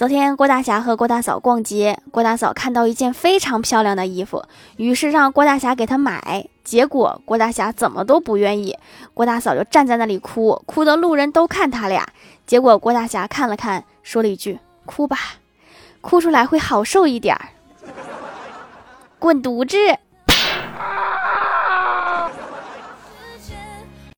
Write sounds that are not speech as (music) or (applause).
昨天郭大侠和郭大嫂逛街郭大嫂看到一件非常漂亮的衣服于是让郭大侠给她买结果郭大侠怎么都不愿意郭大嫂就站在那里哭哭的路人都看他俩。结果郭大侠看了看说了一句哭吧哭出来会好受一点儿 (laughs) 滚犊子！